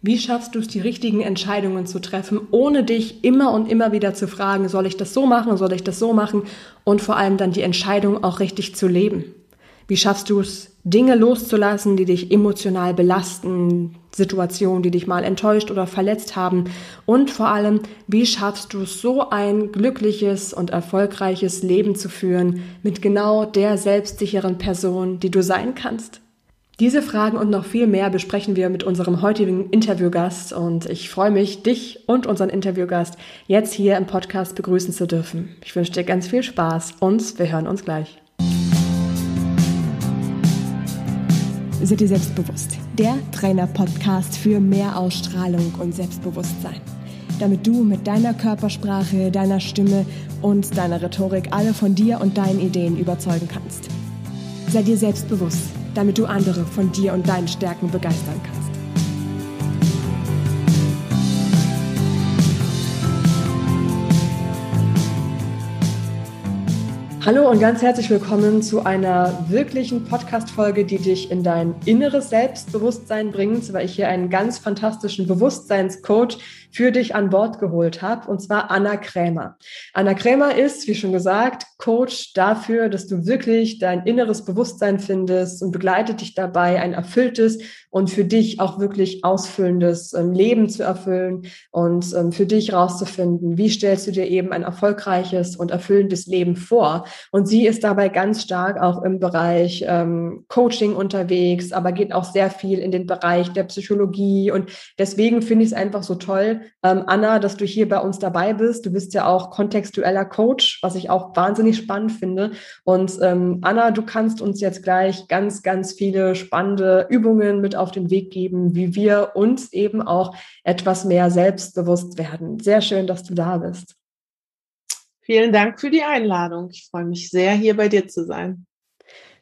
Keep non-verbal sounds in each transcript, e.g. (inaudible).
Wie schaffst du es, die richtigen Entscheidungen zu treffen, ohne dich immer und immer wieder zu fragen, soll ich das so machen, soll ich das so machen und vor allem dann die Entscheidung auch richtig zu leben? Wie schaffst du es, Dinge loszulassen, die dich emotional belasten, Situationen, die dich mal enttäuscht oder verletzt haben? Und vor allem, wie schaffst du es, so ein glückliches und erfolgreiches Leben zu führen mit genau der selbstsicheren Person, die du sein kannst? Diese Fragen und noch viel mehr besprechen wir mit unserem heutigen Interviewgast und ich freue mich, dich und unseren Interviewgast jetzt hier im Podcast begrüßen zu dürfen. Ich wünsche dir ganz viel Spaß und wir hören uns gleich. Sei dir selbstbewusst. Der Trainer-Podcast für mehr Ausstrahlung und Selbstbewusstsein. Damit du mit deiner Körpersprache, deiner Stimme und deiner Rhetorik alle von dir und deinen Ideen überzeugen kannst. Sei dir selbstbewusst, damit du andere von dir und deinen Stärken begeistern kannst. Hallo und ganz herzlich willkommen zu einer wirklichen Podcast-Folge, die dich in dein inneres Selbstbewusstsein bringt, weil ich hier einen ganz fantastischen Bewusstseinscoach für dich an Bord geholt habe, und zwar Anna Krämer. Anna Krämer ist, wie schon gesagt, Coach dafür, dass du wirklich dein inneres Bewusstsein findest und begleitet dich dabei, ein erfülltes und für dich auch wirklich ausfüllendes ähm, Leben zu erfüllen und ähm, für dich rauszufinden, wie stellst du dir eben ein erfolgreiches und erfüllendes Leben vor. Und sie ist dabei ganz stark auch im Bereich ähm, Coaching unterwegs, aber geht auch sehr viel in den Bereich der Psychologie. Und deswegen finde ich es einfach so toll, ähm, Anna, dass du hier bei uns dabei bist. Du bist ja auch kontextueller Coach, was ich auch wahnsinnig spannend finde. Und ähm, Anna, du kannst uns jetzt gleich ganz, ganz viele spannende Übungen mit auf den Weg geben, wie wir uns eben auch etwas mehr selbstbewusst werden. Sehr schön, dass du da bist. Vielen Dank für die Einladung. Ich freue mich sehr, hier bei dir zu sein.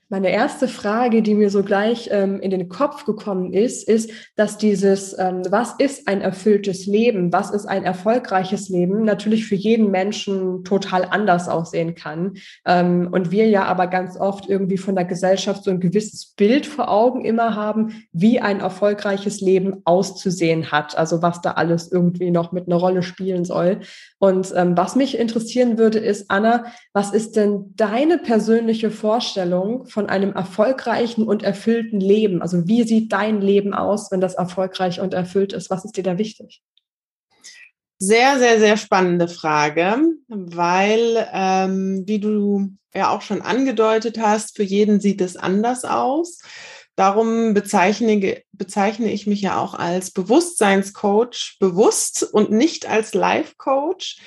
Meine erste Frage, die mir so gleich ähm, in den Kopf gekommen ist, ist, dass dieses, ähm, was ist ein erfülltes Leben, was ist ein erfolgreiches Leben, natürlich für jeden Menschen total anders aussehen kann. Ähm, und wir ja aber ganz oft irgendwie von der Gesellschaft so ein gewisses Bild vor Augen immer haben, wie ein erfolgreiches Leben auszusehen hat. Also was da alles irgendwie noch mit einer Rolle spielen soll. Und ähm, was mich interessieren würde, ist, Anna, was ist denn deine persönliche Vorstellung von einem erfolgreichen und erfüllten Leben? Also wie sieht dein Leben aus, wenn das erfolgreich und erfüllt ist? Was ist dir da wichtig? Sehr, sehr, sehr spannende Frage, weil, ähm, wie du ja auch schon angedeutet hast, für jeden sieht es anders aus. Darum bezeichne, bezeichne ich mich ja auch als Bewusstseinscoach bewusst und nicht als Life-Coach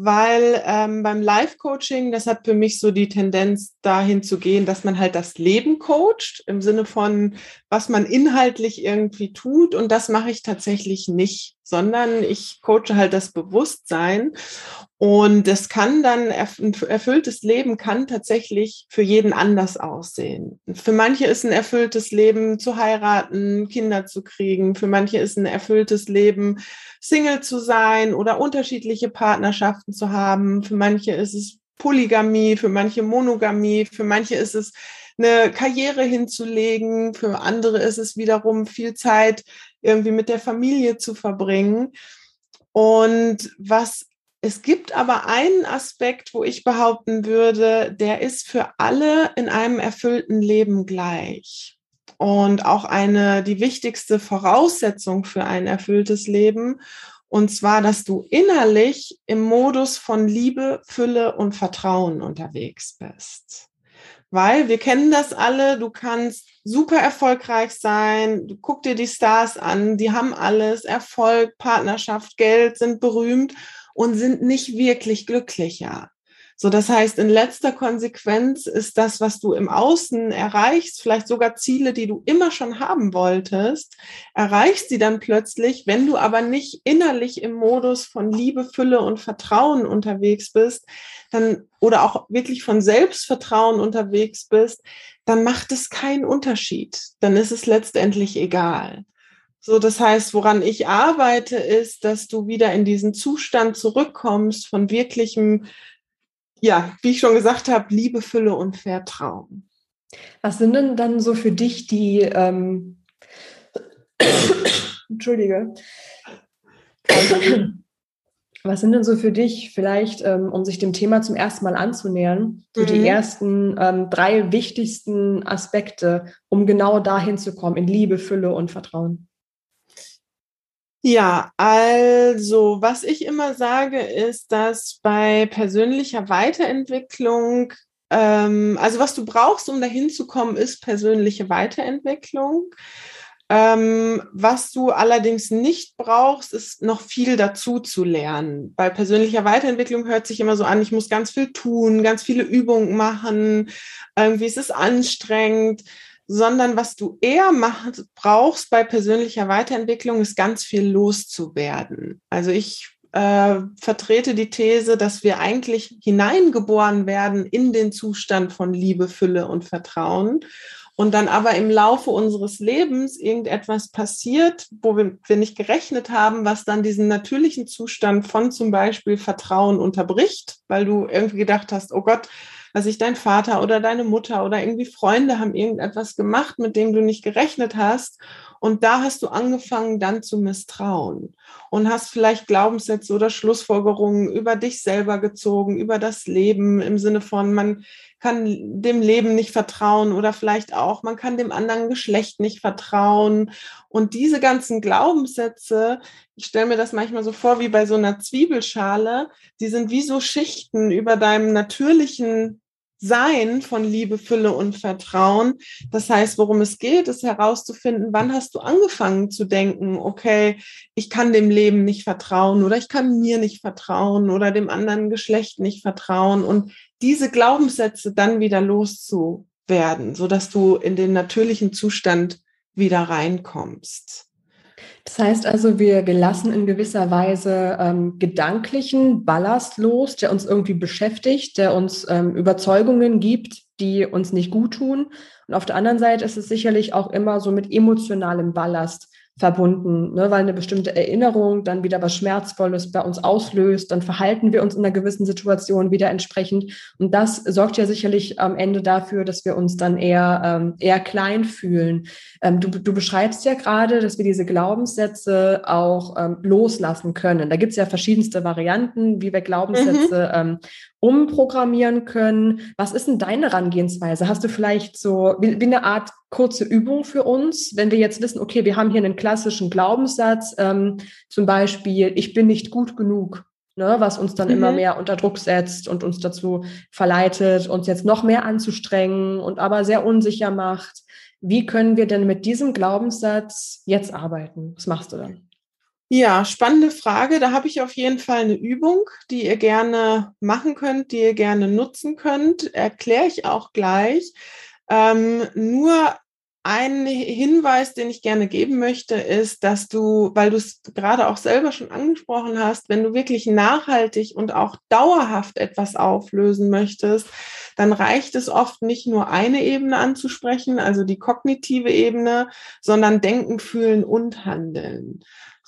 weil ähm, beim Life-Coaching, das hat für mich so die Tendenz dahin zu gehen, dass man halt das Leben coacht, im Sinne von, was man inhaltlich irgendwie tut. Und das mache ich tatsächlich nicht, sondern ich coache halt das Bewusstsein. Und das kann dann, ein erfülltes Leben kann tatsächlich für jeden anders aussehen. Für manche ist ein erfülltes Leben zu heiraten, Kinder zu kriegen. Für manche ist ein erfülltes Leben Single zu sein oder unterschiedliche Partnerschaften zu haben. Für manche ist es Polygamie, für manche Monogamie, für manche ist es eine Karriere hinzulegen, für andere ist es wiederum viel Zeit irgendwie mit der Familie zu verbringen. Und was es gibt aber einen Aspekt, wo ich behaupten würde, der ist für alle in einem erfüllten Leben gleich. Und auch eine, die wichtigste Voraussetzung für ein erfülltes Leben. Und zwar, dass du innerlich im Modus von Liebe, Fülle und Vertrauen unterwegs bist. Weil wir kennen das alle, du kannst super erfolgreich sein, du guck dir die Stars an, die haben alles, Erfolg, Partnerschaft, Geld, sind berühmt und sind nicht wirklich glücklicher. So, das heißt, in letzter Konsequenz ist das, was du im Außen erreichst, vielleicht sogar Ziele, die du immer schon haben wolltest, erreichst sie dann plötzlich, wenn du aber nicht innerlich im Modus von Liebe, Fülle und Vertrauen unterwegs bist, dann, oder auch wirklich von Selbstvertrauen unterwegs bist, dann macht es keinen Unterschied. Dann ist es letztendlich egal. So, das heißt, woran ich arbeite, ist, dass du wieder in diesen Zustand zurückkommst von wirklichem, ja, wie ich schon gesagt habe, Liebe, Fülle und Vertrauen. Was sind denn dann so für dich die, ähm, Entschuldige. Was sind denn so für dich vielleicht, ähm, um sich dem Thema zum ersten Mal anzunähern, so mhm. die ersten ähm, drei wichtigsten Aspekte, um genau dahin zu kommen, in Liebe, Fülle und Vertrauen? Ja, also was ich immer sage, ist, dass bei persönlicher Weiterentwicklung, ähm, also was du brauchst, um dahin zu kommen, ist persönliche Weiterentwicklung. Ähm, was du allerdings nicht brauchst, ist noch viel dazu zu lernen. Bei persönlicher Weiterentwicklung hört sich immer so an, ich muss ganz viel tun, ganz viele Übungen machen, irgendwie ist es anstrengend, sondern was du eher machst, brauchst bei persönlicher Weiterentwicklung, ist ganz viel loszuwerden. Also ich äh, vertrete die These, dass wir eigentlich hineingeboren werden in den Zustand von Liebe, Fülle und Vertrauen und dann aber im Laufe unseres Lebens irgendetwas passiert, wo wir, wir, nicht gerechnet haben, was dann diesen natürlichen Zustand von zum Beispiel Vertrauen unterbricht, weil du irgendwie gedacht hast, oh Gott, was ich dein Vater oder deine Mutter oder irgendwie Freunde haben irgendetwas gemacht, mit dem du nicht gerechnet hast. Und da hast du angefangen dann zu misstrauen und hast vielleicht Glaubenssätze oder Schlussfolgerungen über dich selber gezogen, über das Leben im Sinne von, man kann dem Leben nicht vertrauen oder vielleicht auch, man kann dem anderen Geschlecht nicht vertrauen. Und diese ganzen Glaubenssätze, ich stelle mir das manchmal so vor wie bei so einer Zwiebelschale, die sind wie so Schichten über deinem natürlichen sein von Liebe, Fülle und Vertrauen. Das heißt, worum es geht, ist herauszufinden, wann hast du angefangen zu denken, okay, ich kann dem Leben nicht vertrauen oder ich kann mir nicht vertrauen oder dem anderen Geschlecht nicht vertrauen und diese Glaubenssätze dann wieder loszuwerden, so dass du in den natürlichen Zustand wieder reinkommst. Das heißt also, wir, wir lassen in gewisser Weise ähm, gedanklichen Ballast los, der uns irgendwie beschäftigt, der uns ähm, Überzeugungen gibt, die uns nicht gut tun. Und auf der anderen Seite ist es sicherlich auch immer so mit emotionalem Ballast verbunden, ne? weil eine bestimmte Erinnerung dann wieder was Schmerzvolles bei uns auslöst, dann verhalten wir uns in einer gewissen Situation wieder entsprechend. Und das sorgt ja sicherlich am Ende dafür, dass wir uns dann eher, ähm, eher klein fühlen. Ähm, du, du beschreibst ja gerade, dass wir diese Glaubenssätze auch ähm, loslassen können. Da gibt es ja verschiedenste Varianten, wie wir Glaubenssätze mhm. ähm, umprogrammieren können. Was ist denn deine Herangehensweise? Hast du vielleicht so wie, wie, eine Art kurze Übung für uns, wenn wir jetzt wissen, okay, wir haben hier einen klassischen Glaubenssatz, ähm, zum Beispiel, ich bin nicht gut genug, ne, was uns dann mhm. immer mehr unter Druck setzt und uns dazu verleitet, uns jetzt noch mehr anzustrengen und aber sehr unsicher macht. Wie können wir denn mit diesem Glaubenssatz jetzt arbeiten? Was machst du dann? Ja, spannende Frage. Da habe ich auf jeden Fall eine Übung, die ihr gerne machen könnt, die ihr gerne nutzen könnt. Erkläre ich auch gleich. Ähm, nur ein Hinweis, den ich gerne geben möchte, ist, dass du, weil du es gerade auch selber schon angesprochen hast, wenn du wirklich nachhaltig und auch dauerhaft etwas auflösen möchtest, dann reicht es oft nicht nur eine Ebene anzusprechen, also die kognitive Ebene, sondern denken, fühlen und handeln.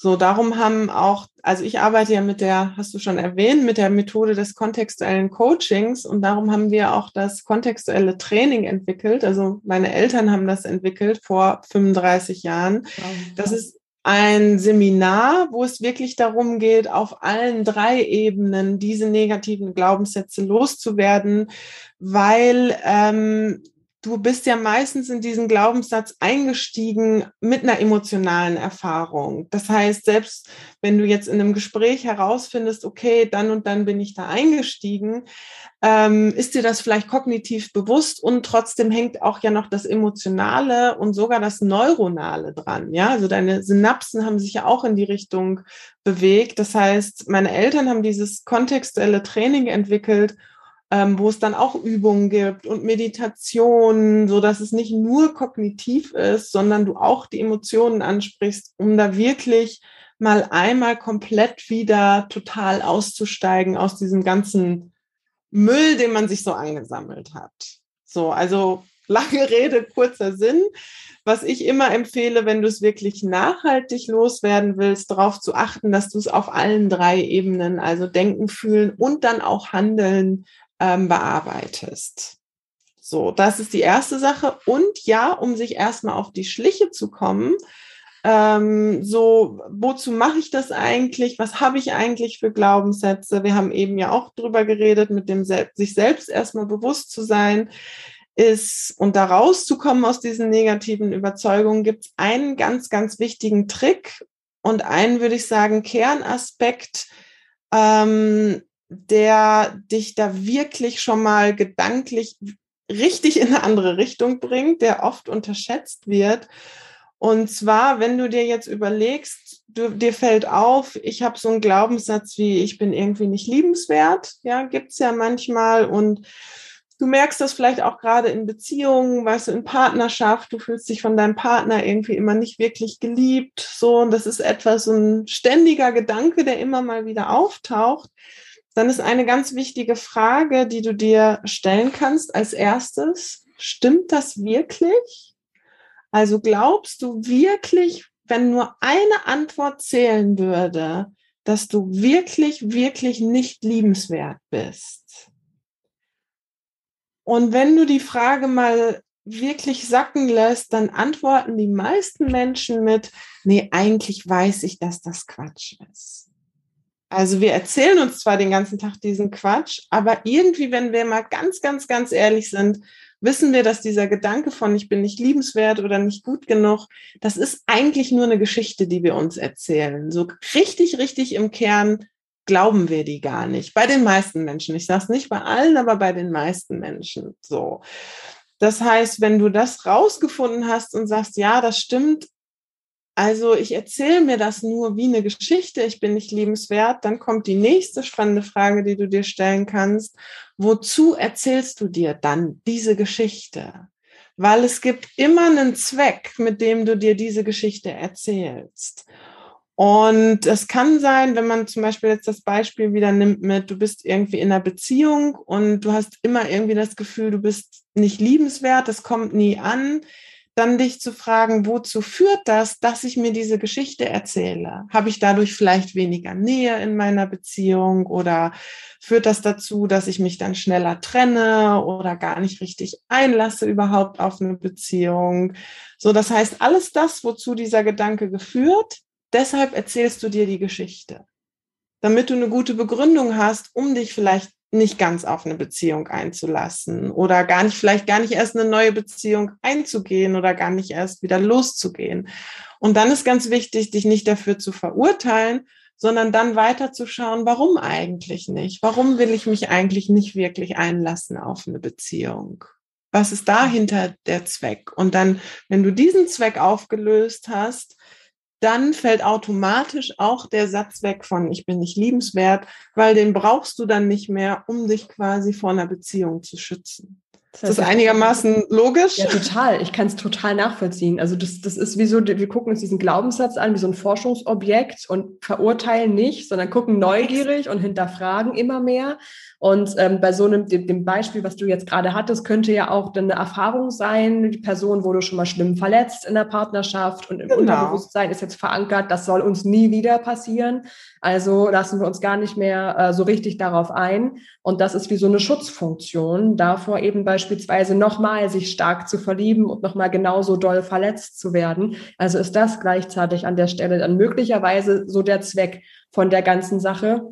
So, darum haben auch, also ich arbeite ja mit der, hast du schon erwähnt, mit der Methode des kontextuellen Coachings und darum haben wir auch das kontextuelle Training entwickelt. Also meine Eltern haben das entwickelt vor 35 Jahren. Das ist ein Seminar, wo es wirklich darum geht, auf allen drei Ebenen diese negativen Glaubenssätze loszuwerden, weil ähm, du bist ja meistens in diesen Glaubenssatz eingestiegen mit einer emotionalen Erfahrung. Das heißt, selbst wenn du jetzt in einem Gespräch herausfindest, okay, dann und dann bin ich da eingestiegen, ähm, ist dir das vielleicht kognitiv bewusst und trotzdem hängt auch ja noch das Emotionale und sogar das Neuronale dran. Ja, also deine Synapsen haben sich ja auch in die Richtung bewegt. Das heißt, meine Eltern haben dieses kontextuelle Training entwickelt, ähm, wo es dann auch Übungen gibt und Meditation, so dass es nicht nur kognitiv ist, sondern du auch die Emotionen ansprichst, um da wirklich mal einmal komplett wieder total auszusteigen aus diesem ganzen Müll, den man sich so eingesammelt hat. So, also lange Rede, kurzer Sinn. Was ich immer empfehle, wenn du es wirklich nachhaltig loswerden willst, darauf zu achten, dass du es auf allen drei Ebenen, also denken, fühlen und dann auch handeln, ähm, bearbeitest. So, das ist die erste Sache. Und ja, um sich erstmal auf die Schliche zu kommen, Ähm, so, wozu mache ich das eigentlich? Was habe ich eigentlich für Glaubenssätze? Wir haben eben ja auch drüber geredet, mit dem Sel sich selbst erstmal bewusst zu sein ist und da rauszukommen aus diesen negativen Überzeugungen, gibt es einen ganz, ganz wichtigen Trick und einen, würde ich sagen, Kernaspekt, ähm, der dich da wirklich schon mal gedanklich richtig in eine andere Richtung bringt, der oft unterschätzt wird. Und zwar, wenn du dir jetzt überlegst, du, dir fällt auf, ich habe so einen Glaubenssatz wie, ich bin irgendwie nicht liebenswert, ja, gibt's ja manchmal. Und du merkst das vielleicht auch gerade in Beziehungen, weißt du, in Partnerschaft, du fühlst dich von deinem Partner irgendwie immer nicht wirklich geliebt, so, und das ist etwas, so ein ständiger Gedanke, der immer mal wieder auftaucht dann ist eine ganz wichtige Frage, die du dir stellen kannst als erstes, stimmt das wirklich? Also glaubst du wirklich, wenn nur eine Antwort zählen würde, dass du wirklich, wirklich nicht liebenswert bist? Und wenn du die Frage mal wirklich sacken lässt, dann antworten die meisten Menschen mit, nee, eigentlich weiß ich, dass das Quatsch ist. Also wir erzählen uns zwar den ganzen Tag diesen Quatsch, aber irgendwie, wenn wir mal ganz, ganz, ganz ehrlich sind, wissen wir, dass dieser Gedanke von ich bin nicht liebenswert oder nicht gut genug, das ist eigentlich nur eine Geschichte, die wir uns erzählen. So richtig, richtig im Kern glauben wir die gar nicht. Bei den meisten Menschen. Ich sage es nicht bei allen, aber bei den meisten Menschen. So. Das heißt, wenn du das rausgefunden hast und sagst, ja, das stimmt, also ich erzähle mir das nur wie eine Geschichte, ich bin nicht liebenswert, dann kommt die nächste spannende Frage, die du dir stellen kannst. Wozu erzählst du dir dann diese Geschichte? Weil es gibt immer einen Zweck, mit dem du dir diese Geschichte erzählst. Und es kann sein, wenn man zum Beispiel jetzt das Beispiel wieder nimmt mit, du bist irgendwie in einer Beziehung und du hast immer irgendwie das Gefühl, du bist nicht liebenswert, das kommt nie an dann dich zu fragen, wozu führt das, dass ich mir diese Geschichte erzähle? Habe ich dadurch vielleicht weniger Nähe in meiner Beziehung oder führt das dazu, dass ich mich dann schneller trenne oder gar nicht richtig einlasse überhaupt auf eine Beziehung? So, das heißt, alles das, wozu dieser Gedanke geführt, deshalb erzählst du dir die Geschichte. Damit du eine gute Begründung hast, um dich vielleicht nicht ganz auf eine Beziehung einzulassen oder gar nicht, vielleicht gar nicht erst eine neue Beziehung einzugehen oder gar nicht erst wieder loszugehen. Und dann ist ganz wichtig, dich nicht dafür zu verurteilen, sondern dann weiterzuschauen, warum eigentlich nicht? Warum will ich mich eigentlich nicht wirklich einlassen auf eine Beziehung? Was ist dahinter der Zweck? Und dann, wenn du diesen Zweck aufgelöst hast, dann fällt automatisch auch der Satz weg von ich bin nicht liebenswert, weil den brauchst du dann nicht mehr, um dich quasi vor einer Beziehung zu schützen. Das, heißt, das ist einigermaßen logisch. Ja, total. Ich kann es total nachvollziehen. Also das, das ist wie so, wir gucken uns diesen Glaubenssatz an, wie so ein Forschungsobjekt und verurteilen nicht, sondern gucken neugierig und hinterfragen immer mehr. Und ähm, bei so einem, dem, dem Beispiel, was du jetzt gerade hattest, könnte ja auch dann eine Erfahrung sein, die Person wurde schon mal schlimm verletzt in der Partnerschaft und im genau. Unterbewusstsein ist jetzt verankert, das soll uns nie wieder passieren. Also lassen wir uns gar nicht mehr äh, so richtig darauf ein. Und das ist wie so eine Schutzfunktion, davor eben beispielsweise nochmal sich stark zu verlieben und nochmal genauso doll verletzt zu werden. Also ist das gleichzeitig an der Stelle dann möglicherweise so der Zweck von der ganzen Sache.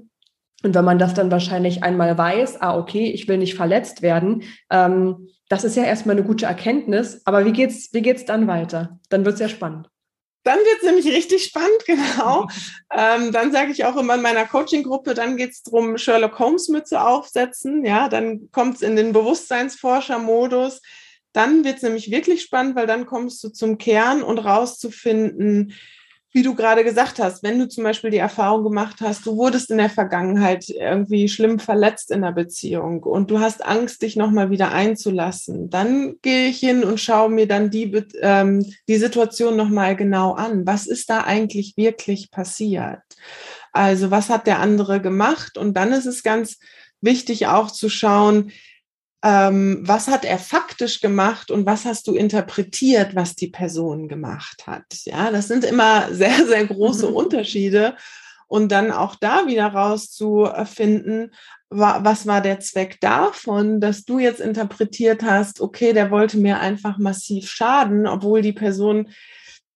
Und wenn man das dann wahrscheinlich einmal weiß, ah, okay, ich will nicht verletzt werden, ähm, das ist ja erstmal eine gute Erkenntnis. Aber wie geht's, wie geht's dann weiter? Dann wird's ja spannend. Dann wird es nämlich richtig spannend, (laughs) genau. ähm, dann sage ich auch immer in meiner Coaching-Gruppe, dann geht es darum, Sherlock Holmes-Mütze aufsetzen. Ja, dann kommt es in den Bewusstseinsforscher-Modus. Dann wird es nämlich wirklich spannend, weil dann kommst du zum Kern und rauszufinden, wie du gerade gesagt hast, wenn du zum Beispiel die Erfahrung gemacht hast, du wurdest in der Vergangenheit irgendwie schlimm verletzt in der Beziehung und du hast Angst, dich nochmal wieder einzulassen, dann gehe ich hin und schaue mir dann die, ähm, die Situation nochmal genau an. Was ist da eigentlich wirklich passiert? Also was hat der andere gemacht? Und dann ist es ganz wichtig auch zu schauen, ähm, was hat er faktisch gemacht und was hast du interpretiert, was die Person gemacht hat. Ja, das sind immer (laughs) sehr, sehr große (laughs) Unterschiede. Und dann auch da wieder rauszufinden, was war der Zweck davon, dass du jetzt interpretiert hast, okay, der wollte mir einfach massiv schaden, obwohl die Person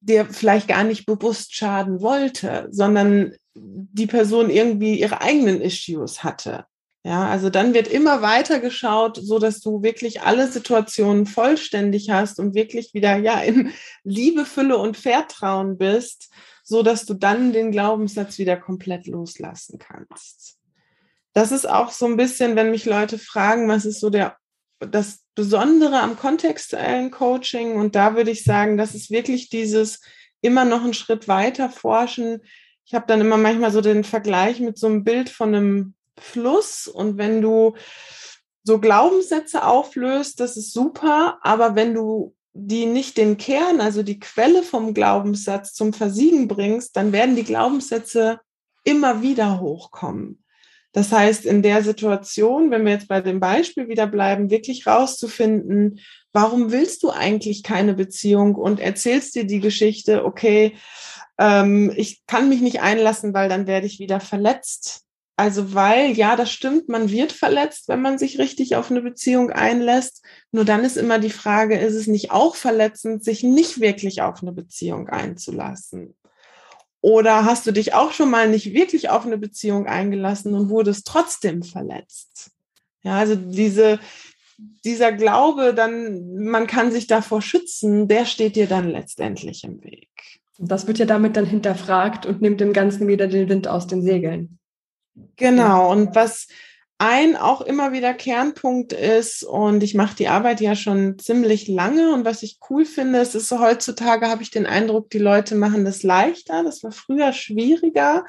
dir vielleicht gar nicht bewusst schaden wollte, sondern die Person irgendwie ihre eigenen Issues hatte. Ja, also dann wird immer weiter geschaut, so dass du wirklich alle Situationen vollständig hast und wirklich wieder ja in Liebe, Fülle und Vertrauen bist, so dass du dann den Glaubenssatz wieder komplett loslassen kannst. Das ist auch so ein bisschen, wenn mich Leute fragen, was ist so der das Besondere am kontextuellen Coaching und da würde ich sagen, das ist wirklich dieses immer noch einen Schritt weiter forschen. Ich habe dann immer manchmal so den Vergleich mit so einem Bild von einem Fluss und wenn du so Glaubenssätze auflöst, das ist super, aber wenn du die nicht den Kern, also die Quelle vom Glaubenssatz zum Versiegen bringst, dann werden die Glaubenssätze immer wieder hochkommen. Das heißt, in der Situation, wenn wir jetzt bei dem Beispiel wieder bleiben, wirklich rauszufinden, warum willst du eigentlich keine Beziehung und erzählst dir die Geschichte, okay, ähm, ich kann mich nicht einlassen, weil dann werde ich wieder verletzt. Also weil, ja, das stimmt, man wird verletzt, wenn man sich richtig auf eine Beziehung einlässt. Nur dann ist immer die Frage, ist es nicht auch verletzend, sich nicht wirklich auf eine Beziehung einzulassen? Oder hast du dich auch schon mal nicht wirklich auf eine Beziehung eingelassen und wurdest trotzdem verletzt? Ja, also diese, dieser Glaube, dann, man kann sich davor schützen, der steht dir dann letztendlich im Weg. Das wird ja damit dann hinterfragt und nimmt dem Ganzen wieder den Wind aus den Segeln. Genau. Und was ein auch immer wieder Kernpunkt ist, und ich mache die Arbeit ja schon ziemlich lange, und was ich cool finde, ist, ist so heutzutage habe ich den Eindruck, die Leute machen das leichter. Das war früher schwieriger.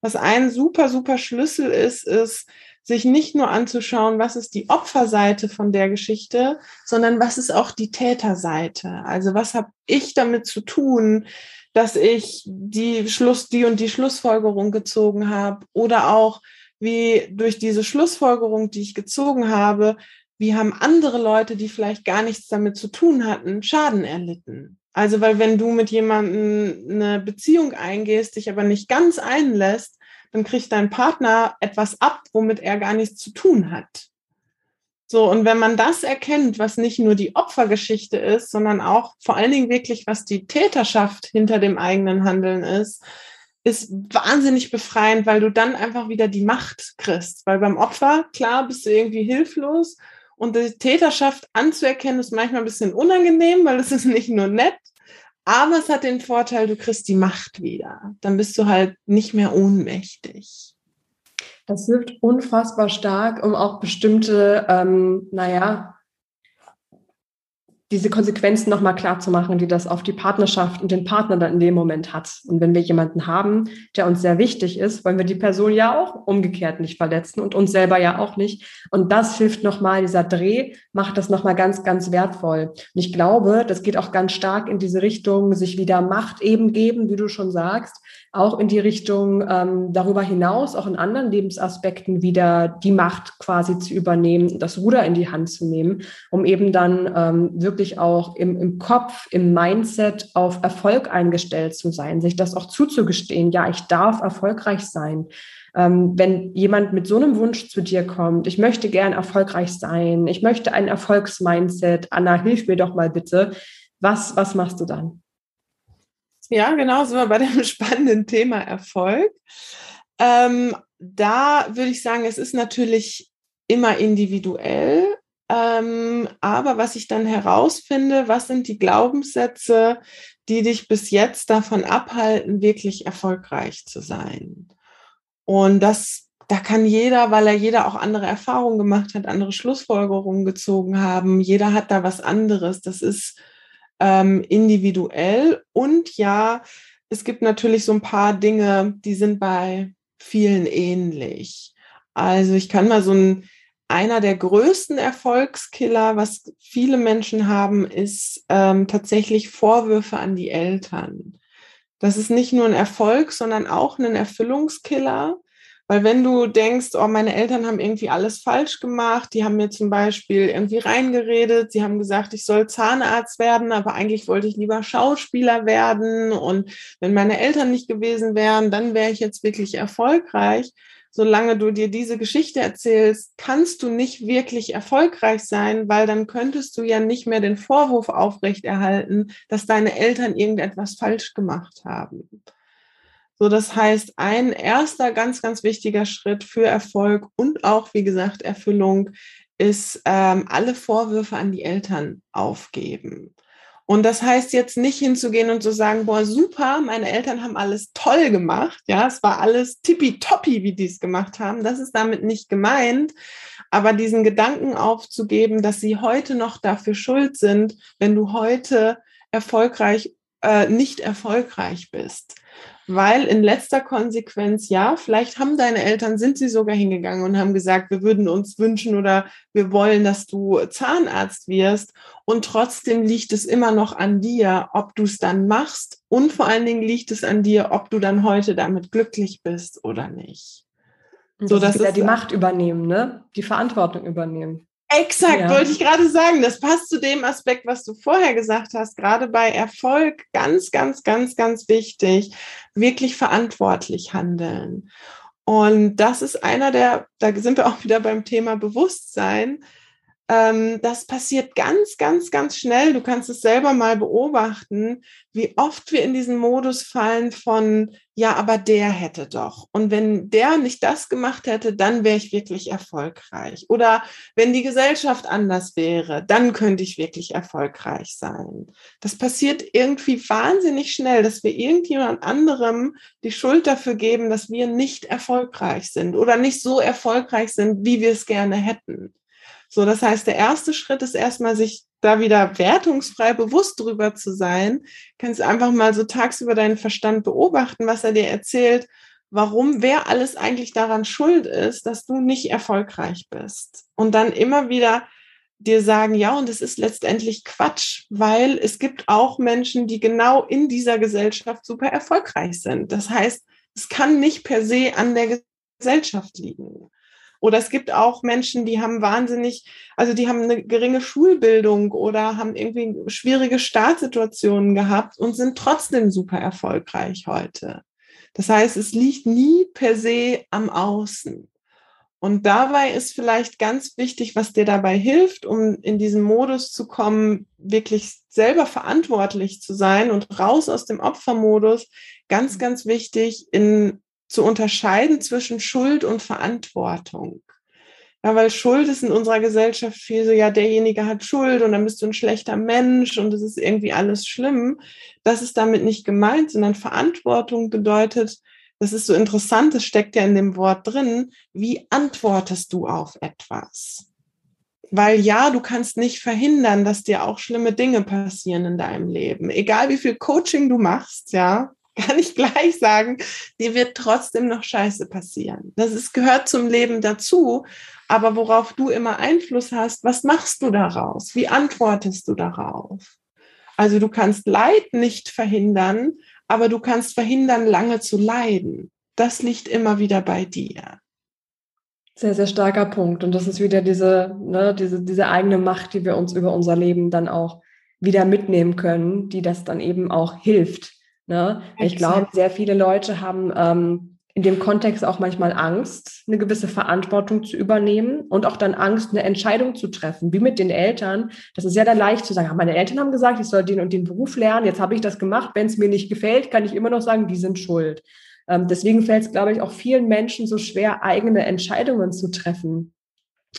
Was ein super, super Schlüssel ist, ist, sich nicht nur anzuschauen, was ist die Opferseite von der Geschichte, sondern was ist auch die Täterseite. Also was habe ich damit zu tun, dass ich die Schluss, die und die Schlussfolgerung gezogen habe oder auch wie durch diese Schlussfolgerung, die ich gezogen habe, wie haben andere Leute, die vielleicht gar nichts damit zu tun hatten, Schaden erlitten. Also, weil wenn du mit jemandem eine Beziehung eingehst, dich aber nicht ganz einlässt, dann kriegt dein Partner etwas ab, womit er gar nichts zu tun hat. So, und wenn man das erkennt, was nicht nur die Opfergeschichte ist, sondern auch vor allen Dingen wirklich, was die Täterschaft hinter dem eigenen Handeln ist, ist wahnsinnig befreiend, weil du dann einfach wieder die Macht kriegst. Weil beim Opfer, klar, bist du irgendwie hilflos und die Täterschaft anzuerkennen ist manchmal ein bisschen unangenehm, weil es (laughs) ist nicht nur nett, aber es hat den Vorteil, du kriegst die Macht wieder. Dann bist du halt nicht mehr ohnmächtig. Das hilft unfassbar stark, um auch bestimmte, ähm, naja, diese Konsequenzen nochmal klar zu machen, die das auf die Partnerschaft und den Partner dann in dem Moment hat. Und wenn wir jemanden haben, der uns sehr wichtig ist, wollen wir die Person ja auch umgekehrt nicht verletzen und uns selber ja auch nicht. Und das hilft nochmal, dieser Dreh macht das nochmal ganz, ganz wertvoll. Und ich glaube, das geht auch ganz stark in diese Richtung, sich wieder Macht eben geben, wie du schon sagst, auch in die Richtung ähm, darüber hinaus, auch in anderen Lebensaspekten wieder die Macht quasi zu übernehmen, das Ruder in die Hand zu nehmen, um eben dann ähm, wirklich auch im, im Kopf, im Mindset auf Erfolg eingestellt zu sein, sich das auch zuzugestehen, ja, ich darf erfolgreich sein. Ähm, wenn jemand mit so einem Wunsch zu dir kommt, ich möchte gern erfolgreich sein, ich möchte ein Erfolgsmindset, Anna, hilf mir doch mal bitte, was, was machst du dann? Ja, genau, sind wir bei dem (laughs) spannenden Thema Erfolg. Ähm, da würde ich sagen, es ist natürlich immer individuell. Ähm, aber was ich dann herausfinde, was sind die Glaubenssätze, die dich bis jetzt davon abhalten, wirklich erfolgreich zu sein? Und das, da kann jeder, weil er jeder auch andere Erfahrungen gemacht hat, andere Schlussfolgerungen gezogen haben. Jeder hat da was anderes. Das ist ähm, individuell. Und ja, es gibt natürlich so ein paar Dinge, die sind bei vielen ähnlich. Also ich kann mal so ein, einer der größten Erfolgskiller, was viele Menschen haben, ist ähm, tatsächlich Vorwürfe an die Eltern. Das ist nicht nur ein Erfolg, sondern auch ein Erfüllungskiller. Weil wenn du denkst, oh, meine Eltern haben irgendwie alles falsch gemacht, die haben mir zum Beispiel irgendwie reingeredet, sie haben gesagt, ich soll Zahnarzt werden, aber eigentlich wollte ich lieber Schauspieler werden. Und wenn meine Eltern nicht gewesen wären, dann wäre ich jetzt wirklich erfolgreich. solange du dir diese Geschichte erzählst, kannst du nicht wirklich erfolgreich sein, weil dann könntest du ja nicht mehr den Vorwurf aufrechterhalten, dass deine Eltern irgendetwas falsch gemacht haben. So, das heißt, ein erster ganz, ganz wichtiger Schritt für Erfolg und auch, wie gesagt, Erfüllung ist ähm, alle Vorwürfe an die Eltern aufgeben. Und das heißt jetzt nicht hinzugehen und zu sagen, boah, super, meine Eltern haben alles toll gemacht. Ja, es war alles tippitoppi, wie die es gemacht haben. Das ist damit nicht gemeint. Aber diesen Gedanken aufzugeben, dass sie heute noch dafür schuld sind, wenn du heute erfolgreich, äh, nicht erfolgreich bist. Weil in letzter Konsequenz, ja, vielleicht haben deine Eltern, sind sie sogar hingegangen und haben gesagt, wir würden uns wünschen oder wir wollen, dass du Zahnarzt wirst. Und trotzdem liegt es immer noch an dir, ob du es dann machst. Und vor allen Dingen liegt es an dir, ob du dann heute damit glücklich bist oder nicht. so, dass wieder die Macht übernehmen, ne? Die Verantwortung übernehmen. Exakt, ja. wollte ich gerade sagen. Das passt zu dem Aspekt, was du vorher gesagt hast. Gerade bei Erfolg ganz, ganz, ganz, ganz wichtig, wirklich verantwortlich handeln. Und das ist einer der, da sind wir auch wieder beim Thema Bewusstsein. Ähm, das passiert ganz, ganz, ganz schnell. Du kannst es selber mal beobachten, wie oft wir in diesen Modus fallen von, ja, aber der hätte doch. Und wenn der nicht das gemacht hätte, dann wäre ich wirklich erfolgreich. Oder wenn die Gesellschaft anders wäre, dann könnte ich wirklich erfolgreich sein. Das passiert irgendwie wahnsinnig schnell, dass wir irgendjemand anderem die Schuld dafür geben, dass wir nicht erfolgreich sind oder nicht so erfolgreich sind, wie wir es gerne hätten. So, das heißt, der erste Schritt ist erstmal, sich da wieder wertungsfrei bewusst drüber zu sein. Kannst einfach mal so tagsüber deinen Verstand beobachten, was er dir erzählt, warum, wer alles eigentlich daran schuld ist, dass du nicht erfolgreich bist. Und dann immer wieder dir sagen, ja, und es ist letztendlich Quatsch, weil es gibt auch Menschen, die genau in dieser Gesellschaft super erfolgreich sind. Das heißt, es kann nicht per se an der Gesellschaft liegen. Oder es gibt auch Menschen, die haben wahnsinnig, also die haben eine geringe Schulbildung oder haben irgendwie schwierige Startsituationen gehabt und sind trotzdem super erfolgreich heute. Das heißt, es liegt nie per se am Außen. Und dabei ist vielleicht ganz wichtig, was dir dabei hilft, um in diesen Modus zu kommen, wirklich selber verantwortlich zu sein und raus aus dem Opfermodus. Ganz, ganz wichtig, in zu unterscheiden zwischen Schuld und Verantwortung. Ja, weil Schuld ist in unserer Gesellschaft viel so, ja, derjenige hat Schuld und dann bist du ein schlechter Mensch und es ist irgendwie alles schlimm. Das ist damit nicht gemeint, sondern Verantwortung bedeutet, das ist so interessant, das steckt ja in dem Wort drin, wie antwortest du auf etwas? Weil ja, du kannst nicht verhindern, dass dir auch schlimme Dinge passieren in deinem Leben. Egal wie viel Coaching du machst, ja, (laughs) kann ich gleich sagen, dir wird trotzdem noch Scheiße passieren. Das ist, gehört zum Leben dazu. Aber worauf du immer Einfluss hast, was machst du daraus? Wie antwortest du darauf? Also du kannst Leid nicht verhindern, aber du kannst verhindern, lange zu leiden. Das liegt immer wieder bei dir. Sehr, sehr starker Punkt. Und das ist wieder diese, ne, diese, diese eigene Macht, die wir uns über unser Leben dann auch wieder mitnehmen können, die das dann eben auch hilft, Ne? Ich glaube, sehr viele Leute haben ähm, in dem Kontext auch manchmal Angst, eine gewisse Verantwortung zu übernehmen und auch dann Angst, eine Entscheidung zu treffen, wie mit den Eltern. Das ist ja dann leicht zu sagen, ah, meine Eltern haben gesagt, ich soll den und den Beruf lernen, jetzt habe ich das gemacht, wenn es mir nicht gefällt, kann ich immer noch sagen, die sind schuld. Ähm, deswegen fällt es, glaube ich, auch vielen Menschen so schwer, eigene Entscheidungen zu treffen.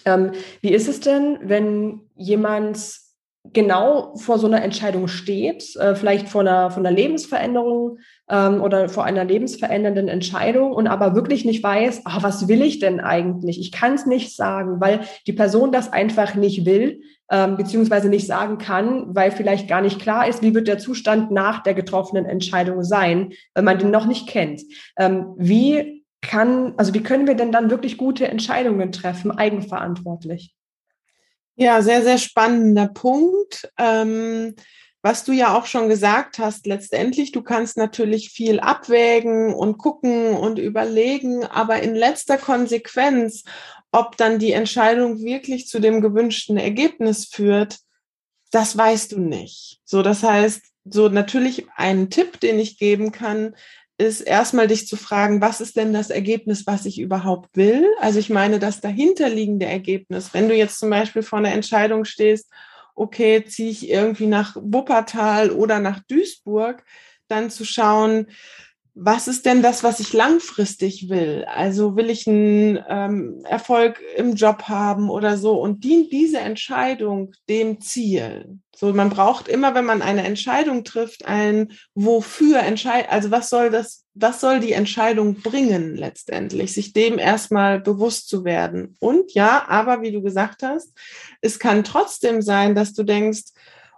Ähm, wie ist es denn, wenn jemand genau vor so einer Entscheidung steht, äh, vielleicht vor einer, vor einer Lebensveränderung ähm, oder vor einer lebensverändernden Entscheidung und aber wirklich nicht weiß, ach, was will ich denn eigentlich? Ich kann es nicht sagen, weil die Person das einfach nicht will, ähm, beziehungsweise nicht sagen kann, weil vielleicht gar nicht klar ist, wie wird der Zustand nach der getroffenen Entscheidung sein, wenn man den noch nicht kennt. Ähm, wie kann, also wie können wir denn dann wirklich gute Entscheidungen treffen, eigenverantwortlich? Ja, sehr, sehr spannender Punkt. Ähm, was du ja auch schon gesagt hast, letztendlich, du kannst natürlich viel abwägen und gucken und überlegen, aber in letzter Konsequenz, ob dann die Entscheidung wirklich zu dem gewünschten Ergebnis führt, das weißt du nicht. So, das heißt, so natürlich ein Tipp, den ich geben kann, ist erstmal dich zu fragen, was ist denn das Ergebnis, was ich überhaupt will? Also ich meine, das dahinterliegende Ergebnis. Wenn du jetzt zum Beispiel vor einer Entscheidung stehst, okay, ziehe ich irgendwie nach Wuppertal oder nach Duisburg, dann zu schauen, was ist denn das, was ich langfristig will? Also will ich einen ähm, Erfolg im Job haben oder so und dient diese Entscheidung dem Ziel? So, man braucht immer, wenn man eine Entscheidung trifft, ein Wofür Entscheid, also was soll das, was soll die Entscheidung bringen letztendlich? Sich dem erstmal bewusst zu werden. Und ja, aber wie du gesagt hast, es kann trotzdem sein, dass du denkst,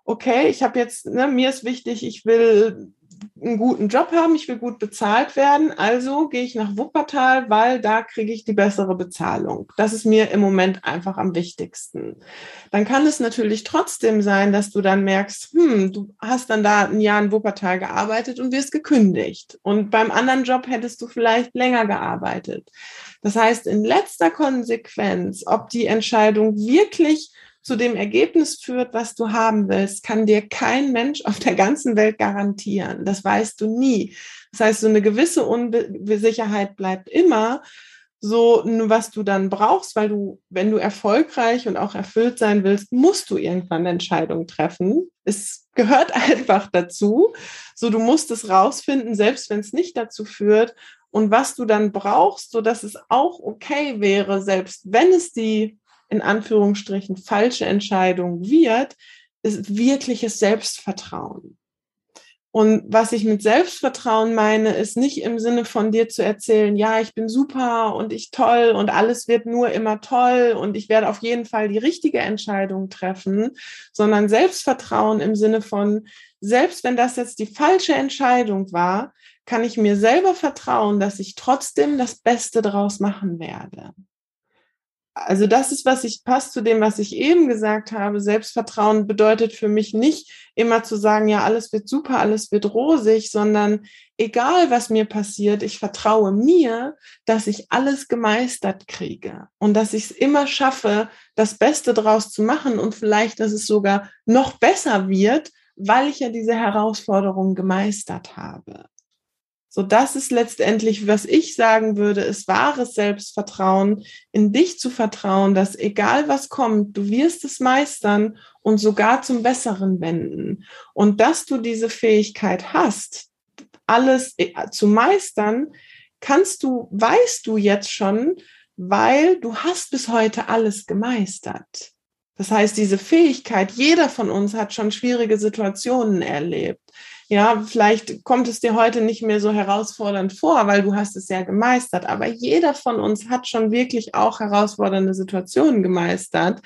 okay, ich habe jetzt, ne, mir ist wichtig, ich will einen guten Job haben, ich will gut bezahlt werden, also gehe ich nach Wuppertal, weil da kriege ich die bessere Bezahlung. Das ist mir im Moment einfach am wichtigsten. Dann kann es natürlich trotzdem sein, dass du dann merkst, hm, du hast dann da ein Jahr in Wuppertal gearbeitet und wirst gekündigt. Und beim anderen Job hättest du vielleicht länger gearbeitet. Das heißt, in letzter Konsequenz, ob die Entscheidung wirklich zu dem Ergebnis führt, was du haben willst, kann dir kein Mensch auf der ganzen Welt garantieren. Das weißt du nie. Das heißt, so eine gewisse Unsicherheit bleibt immer. So, was du dann brauchst, weil du, wenn du erfolgreich und auch erfüllt sein willst, musst du irgendwann eine Entscheidung treffen. Es gehört (laughs) einfach dazu. So, du musst es rausfinden, selbst wenn es nicht dazu führt. Und was du dann brauchst, so dass es auch okay wäre, selbst wenn es die in Anführungsstrichen falsche Entscheidung wird, ist wirkliches Selbstvertrauen. Und was ich mit Selbstvertrauen meine, ist nicht im Sinne von dir zu erzählen, ja, ich bin super und ich toll und alles wird nur immer toll und ich werde auf jeden Fall die richtige Entscheidung treffen, sondern Selbstvertrauen im Sinne von, selbst wenn das jetzt die falsche Entscheidung war, kann ich mir selber vertrauen, dass ich trotzdem das Beste draus machen werde also das ist, was ich passt zu dem, was ich eben gesagt habe. Selbstvertrauen bedeutet für mich nicht immer zu sagen, ja, alles wird super, alles wird rosig, sondern egal, was mir passiert, ich vertraue mir, dass ich alles gemeistert kriege und dass ich es immer schaffe, das Beste draus zu machen und vielleicht, dass es sogar noch besser wird, weil ich ja diese Herausforderung gemeistert habe. So, das ist letztendlich, was ich sagen würde, ist wahres Selbstvertrauen, in dich zu vertrauen, dass egal was kommt, du wirst es meistern und sogar zum Besseren wenden. Und dass du diese Fähigkeit hast, alles äh, zu meistern, kannst du, weißt du jetzt schon, weil du hast bis heute alles gemeistert. Das heißt, diese Fähigkeit, jeder von uns hat schon schwierige Situationen erlebt ja, vielleicht kommt es dir heute nicht mehr so herausfordernd vor, weil du hast es ja gemeistert. Aber jeder von uns hat schon wirklich auch herausfordernde Situationen gemeistert.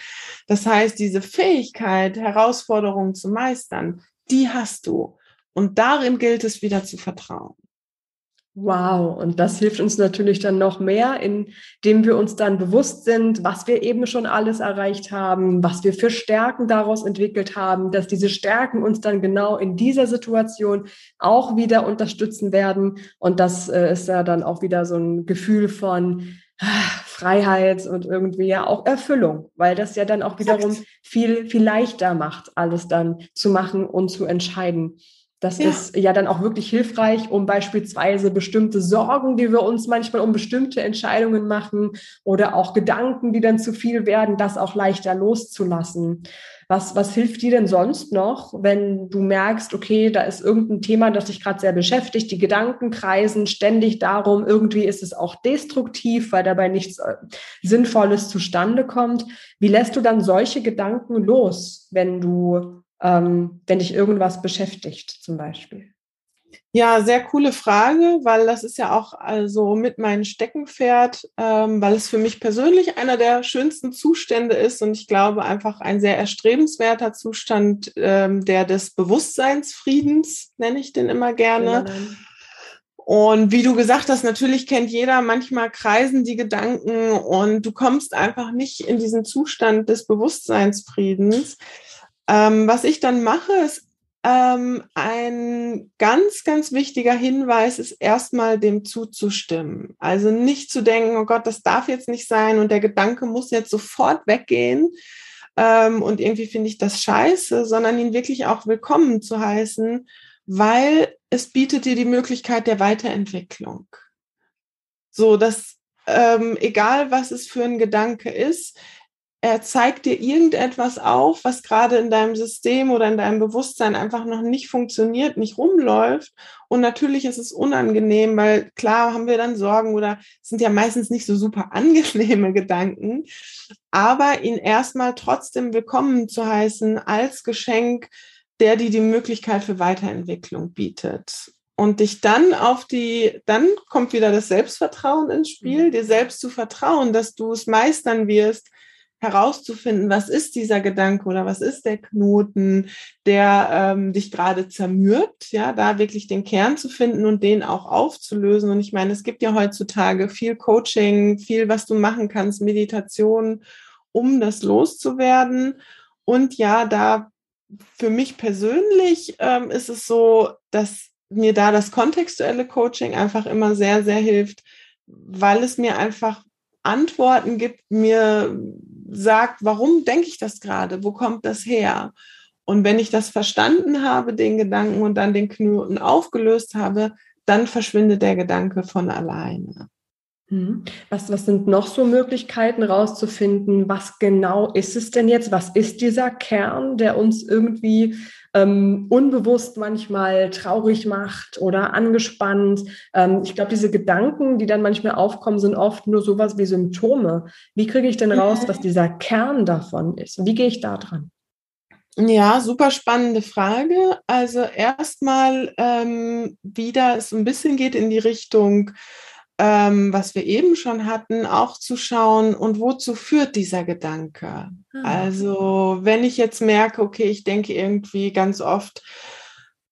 Das heißt, diese Fähigkeit, Herausforderungen zu meistern, die hast du. Und darin gilt es wieder zu vertrauen. Wow, und das hilft uns natürlich dann noch mehr, indem wir uns dann bewusst sind, was wir eben schon alles erreicht haben, was wir für Stärken daraus entwickelt haben, dass diese Stärken uns dann genau in dieser Situation auch wieder unterstützen werden. Und das äh, ist ja dann auch wieder so ein Gefühl von ah, Freiheit und irgendwie ja auch Erfüllung, weil das ja dann auch wiederum viel, viel leichter macht, alles dann zu machen und zu entscheiden. Das ja. ist ja dann auch wirklich hilfreich, um beispielsweise bestimmte Sorgen, die wir uns manchmal um bestimmte Entscheidungen machen oder auch Gedanken, die dann zu viel werden, das auch leichter loszulassen. Was, was hilft dir denn sonst noch, wenn du merkst, okay, da ist irgendein Thema, das dich gerade sehr beschäftigt, die Gedanken kreisen ständig darum, irgendwie ist es auch destruktiv, weil dabei nichts äh, Sinnvolles zustande kommt. Wie lässt du dann solche Gedanken los, wenn du ähm, wenn dich irgendwas beschäftigt zum Beispiel? Ja, sehr coole Frage, weil das ist ja auch also mit meinem Steckenpferd, ähm, weil es für mich persönlich einer der schönsten Zustände ist und ich glaube einfach ein sehr erstrebenswerter Zustand, ähm, der des Bewusstseinsfriedens, nenne ich den immer gerne. Ja, und wie du gesagt hast, natürlich kennt jeder, manchmal kreisen die Gedanken und du kommst einfach nicht in diesen Zustand des Bewusstseinsfriedens. Ähm, was ich dann mache, ist ähm, ein ganz, ganz wichtiger Hinweis ist erstmal dem zuzustimmen. Also nicht zu denken, oh Gott, das darf jetzt nicht sein und der Gedanke muss jetzt sofort weggehen ähm, und irgendwie finde ich das scheiße, sondern ihn wirklich auch willkommen zu heißen weil es bietet dir die Möglichkeit der Weiterentwicklung. So, dass ähm, egal was es für ein Gedanke ist, er zeigt dir irgendetwas auf, was gerade in deinem System oder in deinem Bewusstsein einfach noch nicht funktioniert, nicht rumläuft. Und natürlich ist es unangenehm, weil klar haben wir dann Sorgen oder sind ja meistens nicht so super angenehme (laughs) Gedanken. Aber ihn erstmal trotzdem willkommen zu heißen als Geschenk, der dir die Möglichkeit für Weiterentwicklung bietet. Und dich dann auf die, dann kommt wieder das Selbstvertrauen ins Spiel, mhm. dir selbst zu vertrauen, dass du es meistern wirst, herauszufinden, was ist dieser Gedanke oder was ist der Knoten, der ähm, dich gerade zermürbt, ja, da wirklich den Kern zu finden und den auch aufzulösen. Und ich meine, es gibt ja heutzutage viel Coaching, viel, was du machen kannst, Meditation, um das loszuwerden. Und ja, da für mich persönlich ähm, ist es so, dass mir da das kontextuelle Coaching einfach immer sehr, sehr hilft, weil es mir einfach Antworten gibt, mir sagt, warum denke ich das gerade? Wo kommt das her? Und wenn ich das verstanden habe, den Gedanken und dann den Knoten aufgelöst habe, dann verschwindet der Gedanke von alleine. Mhm. Was, was sind noch so Möglichkeiten rauszufinden? Was genau ist es denn jetzt? Was ist dieser Kern, der uns irgendwie ähm, unbewusst manchmal traurig macht oder angespannt? Ähm, ich glaube, diese Gedanken, die dann manchmal aufkommen, sind oft nur sowas wie Symptome. Wie kriege ich denn raus, was dieser Kern davon ist? Wie gehe ich da dran? Ja, super spannende Frage. Also erstmal ähm, wieder, es ein bisschen geht in die Richtung, ähm, was wir eben schon hatten, auch zu schauen, und wozu führt dieser Gedanke? Ah. Also wenn ich jetzt merke, okay, ich denke irgendwie ganz oft,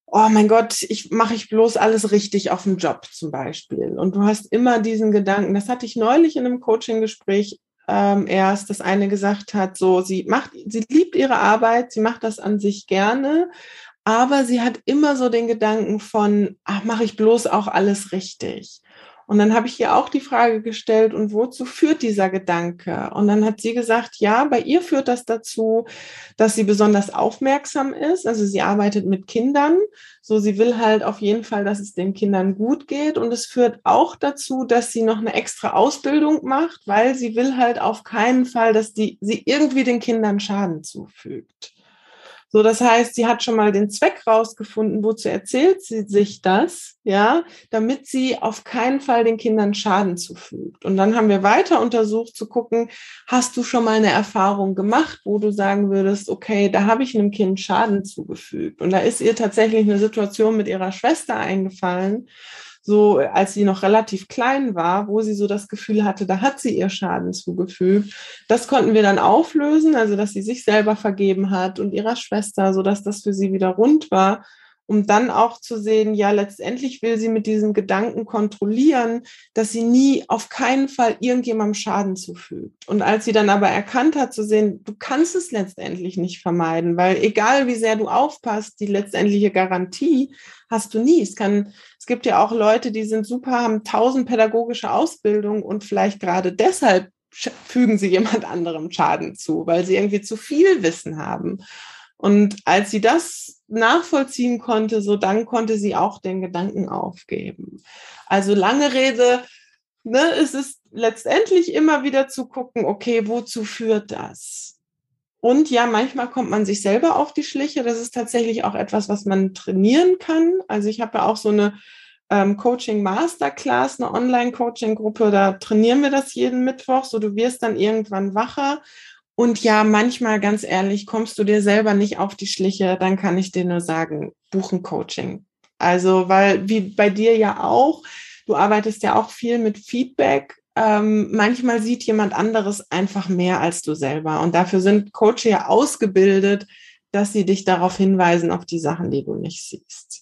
oh mein Gott, ich mache ich bloß alles richtig auf dem Job zum Beispiel. Und du hast immer diesen Gedanken, das hatte ich neulich in einem Coaching-Gespräch ähm, erst, dass eine gesagt hat, so, sie macht, sie liebt ihre Arbeit, sie macht das an sich gerne, aber sie hat immer so den Gedanken von, ach, mache ich bloß auch alles richtig. Und dann habe ich ihr auch die Frage gestellt, und wozu führt dieser Gedanke? Und dann hat sie gesagt, ja, bei ihr führt das dazu, dass sie besonders aufmerksam ist. Also sie arbeitet mit Kindern. So, sie will halt auf jeden Fall, dass es den Kindern gut geht. Und es führt auch dazu, dass sie noch eine extra Ausbildung macht, weil sie will halt auf keinen Fall, dass die, sie irgendwie den Kindern Schaden zufügt. So, das heißt, sie hat schon mal den Zweck rausgefunden, wozu erzählt sie sich das, ja, damit sie auf keinen Fall den Kindern Schaden zufügt. Und dann haben wir weiter untersucht zu gucken, hast du schon mal eine Erfahrung gemacht, wo du sagen würdest, okay, da habe ich einem Kind Schaden zugefügt. Und da ist ihr tatsächlich eine Situation mit ihrer Schwester eingefallen, so als sie noch relativ klein war, wo sie so das Gefühl hatte, da hat sie ihr Schaden zugefügt. Das konnten wir dann auflösen, also dass sie sich selber vergeben hat und ihrer Schwester, so dass das für sie wieder rund war um dann auch zu sehen, ja, letztendlich will sie mit diesem Gedanken kontrollieren, dass sie nie auf keinen Fall irgendjemandem Schaden zufügt. Und als sie dann aber erkannt hat, zu sehen, du kannst es letztendlich nicht vermeiden, weil egal wie sehr du aufpasst, die letztendliche Garantie hast du nie. Es kann, es gibt ja auch Leute, die sind super, haben tausend pädagogische Ausbildung und vielleicht gerade deshalb fügen sie jemand (laughs) anderem Schaden zu, weil sie irgendwie zu viel Wissen haben. Und als sie das nachvollziehen konnte, so dann konnte sie auch den Gedanken aufgeben. Also lange Rede, ne, es ist letztendlich immer wieder zu gucken, okay, wozu führt das? Und ja, manchmal kommt man sich selber auf die Schliche. Das ist tatsächlich auch etwas, was man trainieren kann. Also ich habe ja auch so eine ähm, Coaching Masterclass, eine Online-Coaching-Gruppe. Da trainieren wir das jeden Mittwoch. So, du wirst dann irgendwann wacher und ja, manchmal, ganz ehrlich, kommst du dir selber nicht auf die Schliche, dann kann ich dir nur sagen, buchen Coaching. Also, weil wie bei dir ja auch, du arbeitest ja auch viel mit Feedback. Ähm, manchmal sieht jemand anderes einfach mehr als du selber. Und dafür sind Coaches ja ausgebildet, dass sie dich darauf hinweisen, auf die Sachen, die du nicht siehst.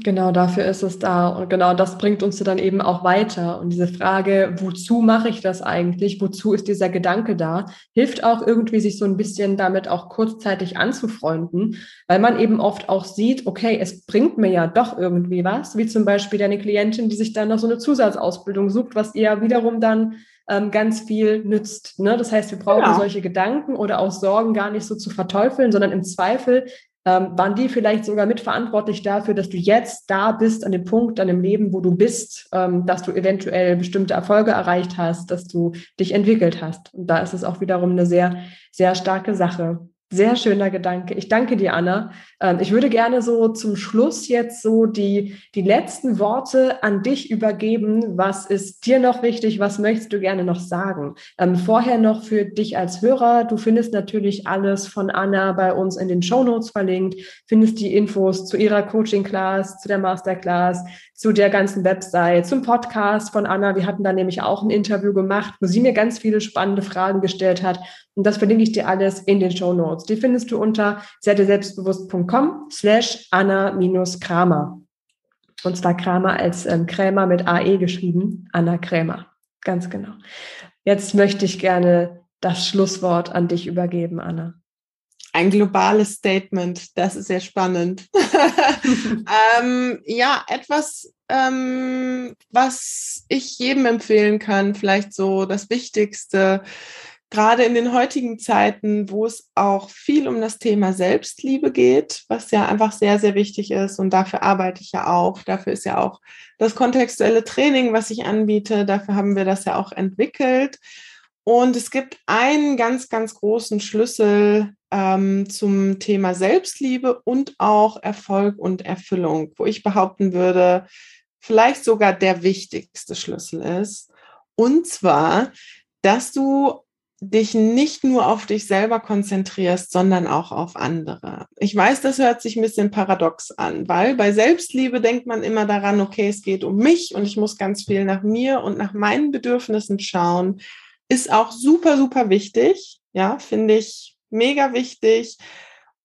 Genau dafür ist es da. Und genau das bringt uns dann eben auch weiter. Und diese Frage, wozu mache ich das eigentlich? Wozu ist dieser Gedanke da? Hilft auch irgendwie, sich so ein bisschen damit auch kurzzeitig anzufreunden, weil man eben oft auch sieht, okay, es bringt mir ja doch irgendwie was, wie zum Beispiel deine Klientin, die sich dann noch so eine Zusatzausbildung sucht, was ihr wiederum dann ähm, ganz viel nützt. Ne? Das heißt, wir brauchen ja. solche Gedanken oder auch Sorgen gar nicht so zu verteufeln, sondern im Zweifel ähm, waren die vielleicht sogar mitverantwortlich dafür, dass du jetzt da bist an dem Punkt an dem Leben, wo du bist, ähm, dass du eventuell bestimmte Erfolge erreicht hast, dass du dich entwickelt hast. Und da ist es auch wiederum eine sehr, sehr starke Sache. Sehr schöner Gedanke. Ich danke dir, Anna. Ähm, ich würde gerne so zum Schluss jetzt so die, die letzten Worte an dich übergeben. Was ist dir noch wichtig? Was möchtest du gerne noch sagen? Ähm, vorher noch für dich als Hörer. Du findest natürlich alles von Anna bei uns in den Show Notes verlinkt. Findest die Infos zu ihrer Coaching Class, zu der Masterclass, zu der ganzen Website, zum Podcast von Anna. Wir hatten da nämlich auch ein Interview gemacht, wo sie mir ganz viele spannende Fragen gestellt hat. Und das verlinke ich dir alles in den Show Notes. Die findest du unter selbstbewusst.com slash Anna-Kramer. Und zwar Kramer als ähm, Krämer mit AE geschrieben. Anna Krämer. Ganz genau. Jetzt möchte ich gerne das Schlusswort an dich übergeben, Anna. Ein globales Statement, das ist sehr spannend. (laughs) ähm, ja, etwas, ähm, was ich jedem empfehlen kann, vielleicht so das Wichtigste, gerade in den heutigen Zeiten, wo es auch viel um das Thema Selbstliebe geht, was ja einfach sehr, sehr wichtig ist. Und dafür arbeite ich ja auch. Dafür ist ja auch das kontextuelle Training, was ich anbiete. Dafür haben wir das ja auch entwickelt. Und es gibt einen ganz, ganz großen Schlüssel ähm, zum Thema Selbstliebe und auch Erfolg und Erfüllung, wo ich behaupten würde, vielleicht sogar der wichtigste Schlüssel ist. Und zwar, dass du dich nicht nur auf dich selber konzentrierst, sondern auch auf andere. Ich weiß, das hört sich ein bisschen paradox an, weil bei Selbstliebe denkt man immer daran, okay, es geht um mich und ich muss ganz viel nach mir und nach meinen Bedürfnissen schauen. Ist auch super, super wichtig. Ja, finde ich mega wichtig.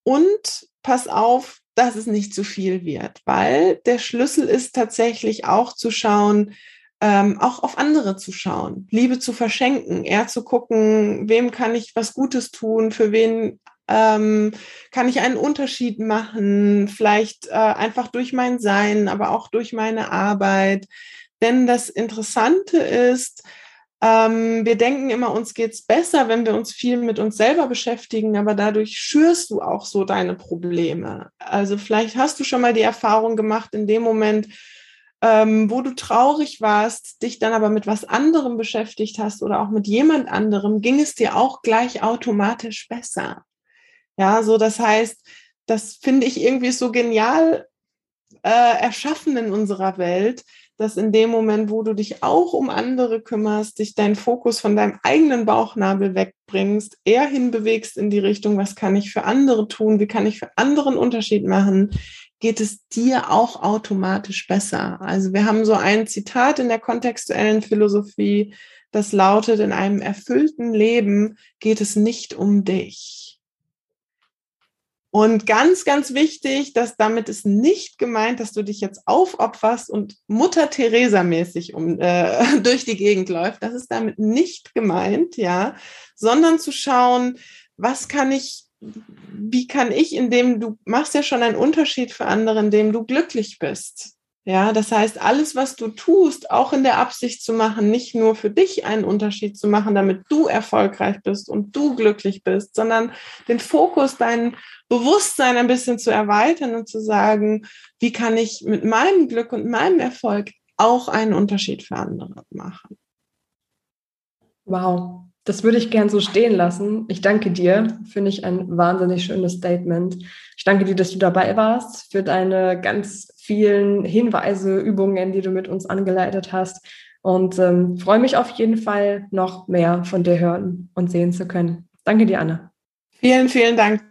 Und pass auf, dass es nicht zu viel wird, weil der Schlüssel ist tatsächlich auch zu schauen, ähm, auch auf andere zu schauen, Liebe zu verschenken, eher zu gucken, wem kann ich was Gutes tun, für wen ähm, kann ich einen Unterschied machen, vielleicht äh, einfach durch mein Sein, aber auch durch meine Arbeit. Denn das Interessante ist, ähm, wir denken immer, uns geht's besser, wenn wir uns viel mit uns selber beschäftigen, aber dadurch schürst du auch so deine Probleme. Also vielleicht hast du schon mal die Erfahrung gemacht, in dem Moment, ähm, wo du traurig warst, dich dann aber mit was anderem beschäftigt hast oder auch mit jemand anderem, ging es dir auch gleich automatisch besser. Ja, so das heißt, das finde ich irgendwie so genial äh, erschaffen in unserer Welt, dass in dem Moment, wo du dich auch um andere kümmerst, dich deinen Fokus von deinem eigenen Bauchnabel wegbringst, eher hinbewegst in die Richtung, was kann ich für andere tun, wie kann ich für andere einen Unterschied machen, geht es dir auch automatisch besser. Also wir haben so ein Zitat in der kontextuellen Philosophie, das lautet, in einem erfüllten Leben geht es nicht um dich. Und ganz, ganz wichtig, dass damit ist nicht gemeint, dass du dich jetzt aufopferst und Mutter Teresa mäßig um, äh, (laughs) durch die Gegend läuft. Das ist damit nicht gemeint, ja, sondern zu schauen, was kann ich wie kann ich, indem du machst ja schon einen Unterschied für andere, indem du glücklich bist. Ja, das heißt, alles, was du tust, auch in der Absicht zu machen, nicht nur für dich einen Unterschied zu machen, damit du erfolgreich bist und du glücklich bist, sondern den Fokus, dein Bewusstsein ein bisschen zu erweitern und zu sagen, wie kann ich mit meinem Glück und meinem Erfolg auch einen Unterschied für andere machen. Wow, das würde ich gern so stehen lassen. Ich danke dir. Finde ich ein wahnsinnig schönes Statement. Ich danke dir, dass du dabei warst, für deine ganz vielen Hinweise, Übungen, die du mit uns angeleitet hast. Und ähm, freue mich auf jeden Fall, noch mehr von dir hören und sehen zu können. Danke dir, Anna. Vielen, vielen Dank.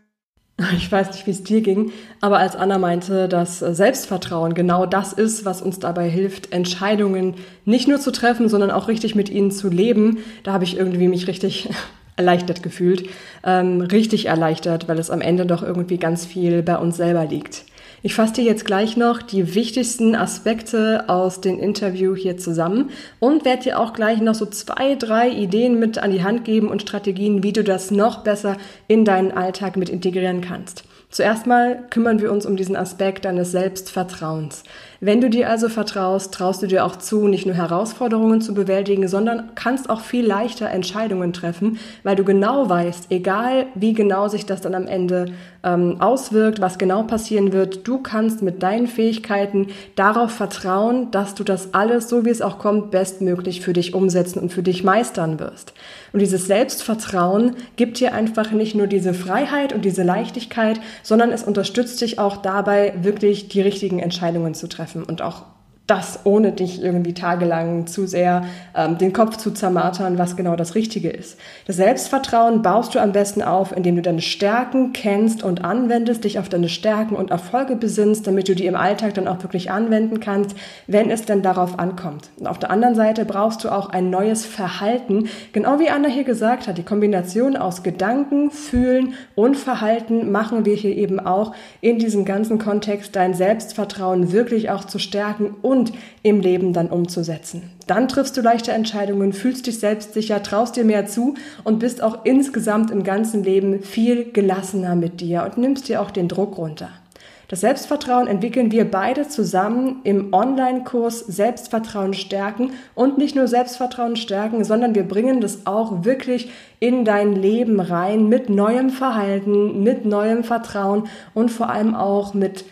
Ich weiß nicht, wie es dir ging, aber als Anna meinte, dass Selbstvertrauen genau das ist, was uns dabei hilft, Entscheidungen nicht nur zu treffen, sondern auch richtig mit ihnen zu leben, da habe ich irgendwie mich richtig (laughs) erleichtert gefühlt. Ähm, richtig erleichtert, weil es am Ende doch irgendwie ganz viel bei uns selber liegt. Ich fasse dir jetzt gleich noch die wichtigsten Aspekte aus dem Interview hier zusammen und werde dir auch gleich noch so zwei, drei Ideen mit an die Hand geben und Strategien, wie du das noch besser in deinen Alltag mit integrieren kannst. Zuerst mal kümmern wir uns um diesen Aspekt deines Selbstvertrauens. Wenn du dir also vertraust, traust du dir auch zu, nicht nur Herausforderungen zu bewältigen, sondern kannst auch viel leichter Entscheidungen treffen, weil du genau weißt, egal wie genau sich das dann am Ende ähm, auswirkt, was genau passieren wird. Du kannst mit deinen Fähigkeiten darauf vertrauen, dass du das alles, so wie es auch kommt, bestmöglich für dich umsetzen und für dich meistern wirst. Und dieses Selbstvertrauen gibt dir einfach nicht nur diese Freiheit und diese Leichtigkeit, sondern es unterstützt dich auch dabei, wirklich die richtigen Entscheidungen zu treffen und auch das, ohne dich irgendwie tagelang zu sehr ähm, den Kopf zu zermartern, was genau das Richtige ist. Das Selbstvertrauen baust du am besten auf, indem du deine Stärken kennst und anwendest, dich auf deine Stärken und Erfolge besinnst, damit du die im Alltag dann auch wirklich anwenden kannst, wenn es denn darauf ankommt. Und auf der anderen Seite brauchst du auch ein neues Verhalten, genau wie Anna hier gesagt hat, die Kombination aus Gedanken, Fühlen und Verhalten machen wir hier eben auch in diesem ganzen Kontext dein Selbstvertrauen wirklich auch zu stärken und und im Leben dann umzusetzen. Dann triffst du leichte Entscheidungen, fühlst dich selbstsicher, traust dir mehr zu und bist auch insgesamt im ganzen Leben viel gelassener mit dir und nimmst dir auch den Druck runter. Das Selbstvertrauen entwickeln wir beide zusammen im Online-Kurs Selbstvertrauen stärken und nicht nur Selbstvertrauen stärken, sondern wir bringen das auch wirklich in dein Leben rein mit neuem Verhalten, mit neuem Vertrauen und vor allem auch mit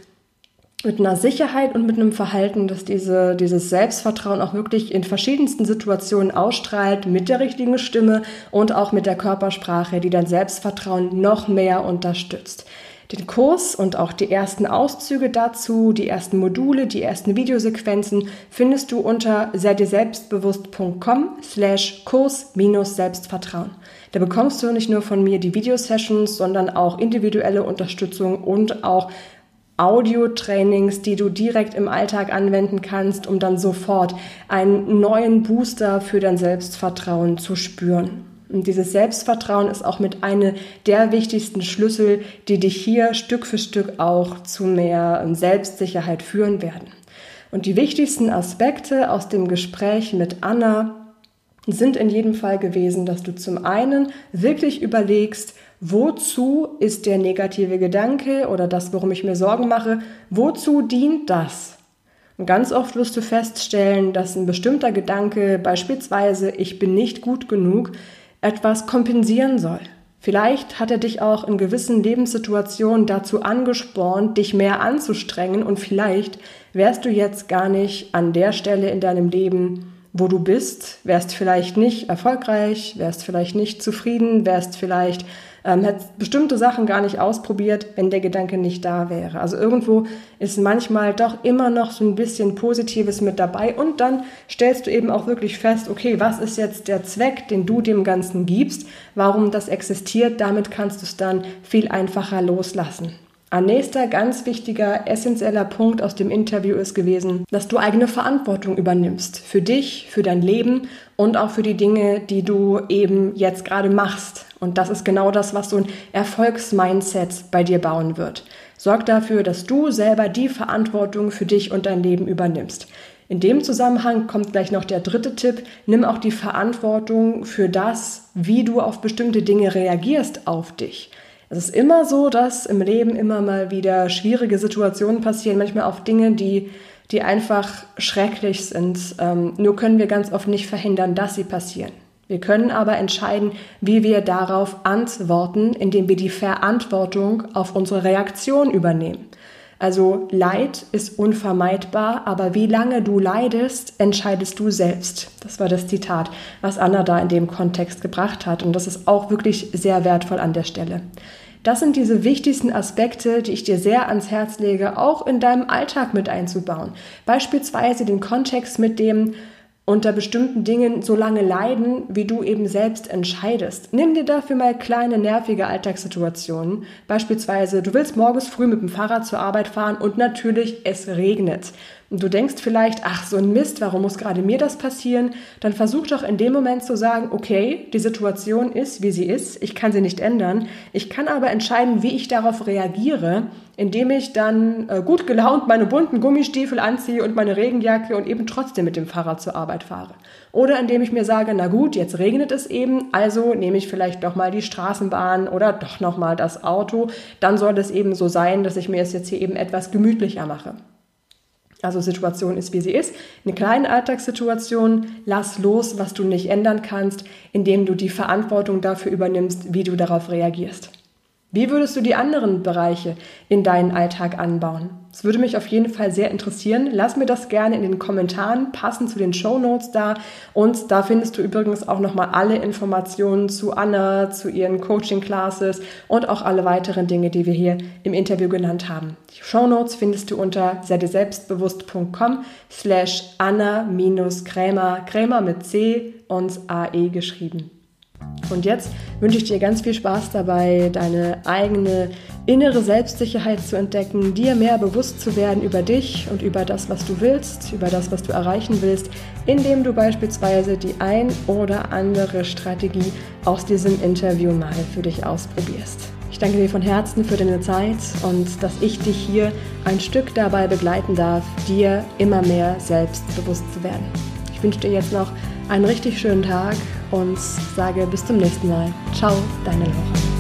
mit einer Sicherheit und mit einem Verhalten, dass diese, dieses Selbstvertrauen auch wirklich in verschiedensten Situationen ausstrahlt, mit der richtigen Stimme und auch mit der Körpersprache, die dein Selbstvertrauen noch mehr unterstützt. Den Kurs und auch die ersten Auszüge dazu, die ersten Module, die ersten Videosequenzen findest du unter selbstbewusst.com slash Kurs-Selbstvertrauen. Da bekommst du nicht nur von mir die Videosessions, sondern auch individuelle Unterstützung und auch Audio-Trainings, die du direkt im Alltag anwenden kannst, um dann sofort einen neuen Booster für dein Selbstvertrauen zu spüren. Und dieses Selbstvertrauen ist auch mit einer der wichtigsten Schlüssel, die dich hier Stück für Stück auch zu mehr Selbstsicherheit führen werden. Und die wichtigsten Aspekte aus dem Gespräch mit Anna sind in jedem Fall gewesen, dass du zum einen wirklich überlegst, wozu ist der negative Gedanke oder das, worum ich mir Sorgen mache, wozu dient das? Und ganz oft wirst du feststellen, dass ein bestimmter Gedanke, beispielsweise ich bin nicht gut genug, etwas kompensieren soll. Vielleicht hat er dich auch in gewissen Lebenssituationen dazu angespornt, dich mehr anzustrengen und vielleicht wärst du jetzt gar nicht an der Stelle in deinem Leben, wo du bist, wärst vielleicht nicht erfolgreich, wärst vielleicht nicht zufrieden, wärst vielleicht ähm, hätte bestimmte Sachen gar nicht ausprobiert, wenn der Gedanke nicht da wäre. Also irgendwo ist manchmal doch immer noch so ein bisschen Positives mit dabei und dann stellst du eben auch wirklich fest, okay, was ist jetzt der Zweck, den du dem Ganzen gibst, warum das existiert, damit kannst du es dann viel einfacher loslassen. Ein nächster ganz wichtiger, essentieller Punkt aus dem Interview ist gewesen, dass du eigene Verantwortung übernimmst. Für dich, für dein Leben und auch für die Dinge, die du eben jetzt gerade machst. Und das ist genau das, was so ein Erfolgsmindset bei dir bauen wird. Sorg dafür, dass du selber die Verantwortung für dich und dein Leben übernimmst. In dem Zusammenhang kommt gleich noch der dritte Tipp. Nimm auch die Verantwortung für das, wie du auf bestimmte Dinge reagierst auf dich. Es ist immer so, dass im Leben immer mal wieder schwierige Situationen passieren, manchmal auch Dinge, die, die einfach schrecklich sind. Ähm, nur können wir ganz oft nicht verhindern, dass sie passieren. Wir können aber entscheiden, wie wir darauf antworten, indem wir die Verantwortung auf unsere Reaktion übernehmen. Also Leid ist unvermeidbar, aber wie lange du leidest, entscheidest du selbst. Das war das Zitat, was Anna da in dem Kontext gebracht hat. Und das ist auch wirklich sehr wertvoll an der Stelle. Das sind diese wichtigsten Aspekte, die ich dir sehr ans Herz lege, auch in deinem Alltag mit einzubauen. Beispielsweise den Kontext mit dem, unter bestimmten Dingen so lange leiden, wie du eben selbst entscheidest. Nimm dir dafür mal kleine nervige Alltagssituationen. Beispielsweise, du willst morgens früh mit dem Fahrrad zur Arbeit fahren und natürlich es regnet. Und du denkst vielleicht, ach, so ein Mist, warum muss gerade mir das passieren? Dann versuch doch in dem Moment zu sagen, okay, die Situation ist, wie sie ist, ich kann sie nicht ändern, ich kann aber entscheiden, wie ich darauf reagiere, indem ich dann äh, gut gelaunt meine bunten Gummistiefel anziehe und meine Regenjacke und eben trotzdem mit dem Fahrrad zur Arbeit fahre. Oder indem ich mir sage, na gut, jetzt regnet es eben, also nehme ich vielleicht doch mal die Straßenbahn oder doch noch mal das Auto, dann soll es eben so sein, dass ich mir es jetzt hier eben etwas gemütlicher mache also Situation ist, wie sie ist. In kleinen Alltagssituationen lass los, was du nicht ändern kannst, indem du die Verantwortung dafür übernimmst, wie du darauf reagierst. Wie würdest du die anderen Bereiche in deinen Alltag anbauen? Das würde mich auf jeden Fall sehr interessieren. Lass mir das gerne in den Kommentaren, passend zu den Show Notes da. Und da findest du übrigens auch nochmal alle Informationen zu Anna, zu ihren Coaching-Classes und auch alle weiteren Dinge, die wir hier im Interview genannt haben. Die Show Notes findest du unter selbstbewusst.com slash Anna-Krämer, Krämer mit C und AE geschrieben. Und jetzt wünsche ich dir ganz viel Spaß dabei, deine eigene innere Selbstsicherheit zu entdecken, dir mehr bewusst zu werden über dich und über das, was du willst, über das, was du erreichen willst, indem du beispielsweise die ein oder andere Strategie aus diesem Interview mal für dich ausprobierst. Ich danke dir von Herzen für deine Zeit und dass ich dich hier ein Stück dabei begleiten darf, dir immer mehr selbstbewusst zu werden. Ich wünsche dir jetzt noch einen richtig schönen Tag und sage bis zum nächsten Mal. Ciao, deine Laura.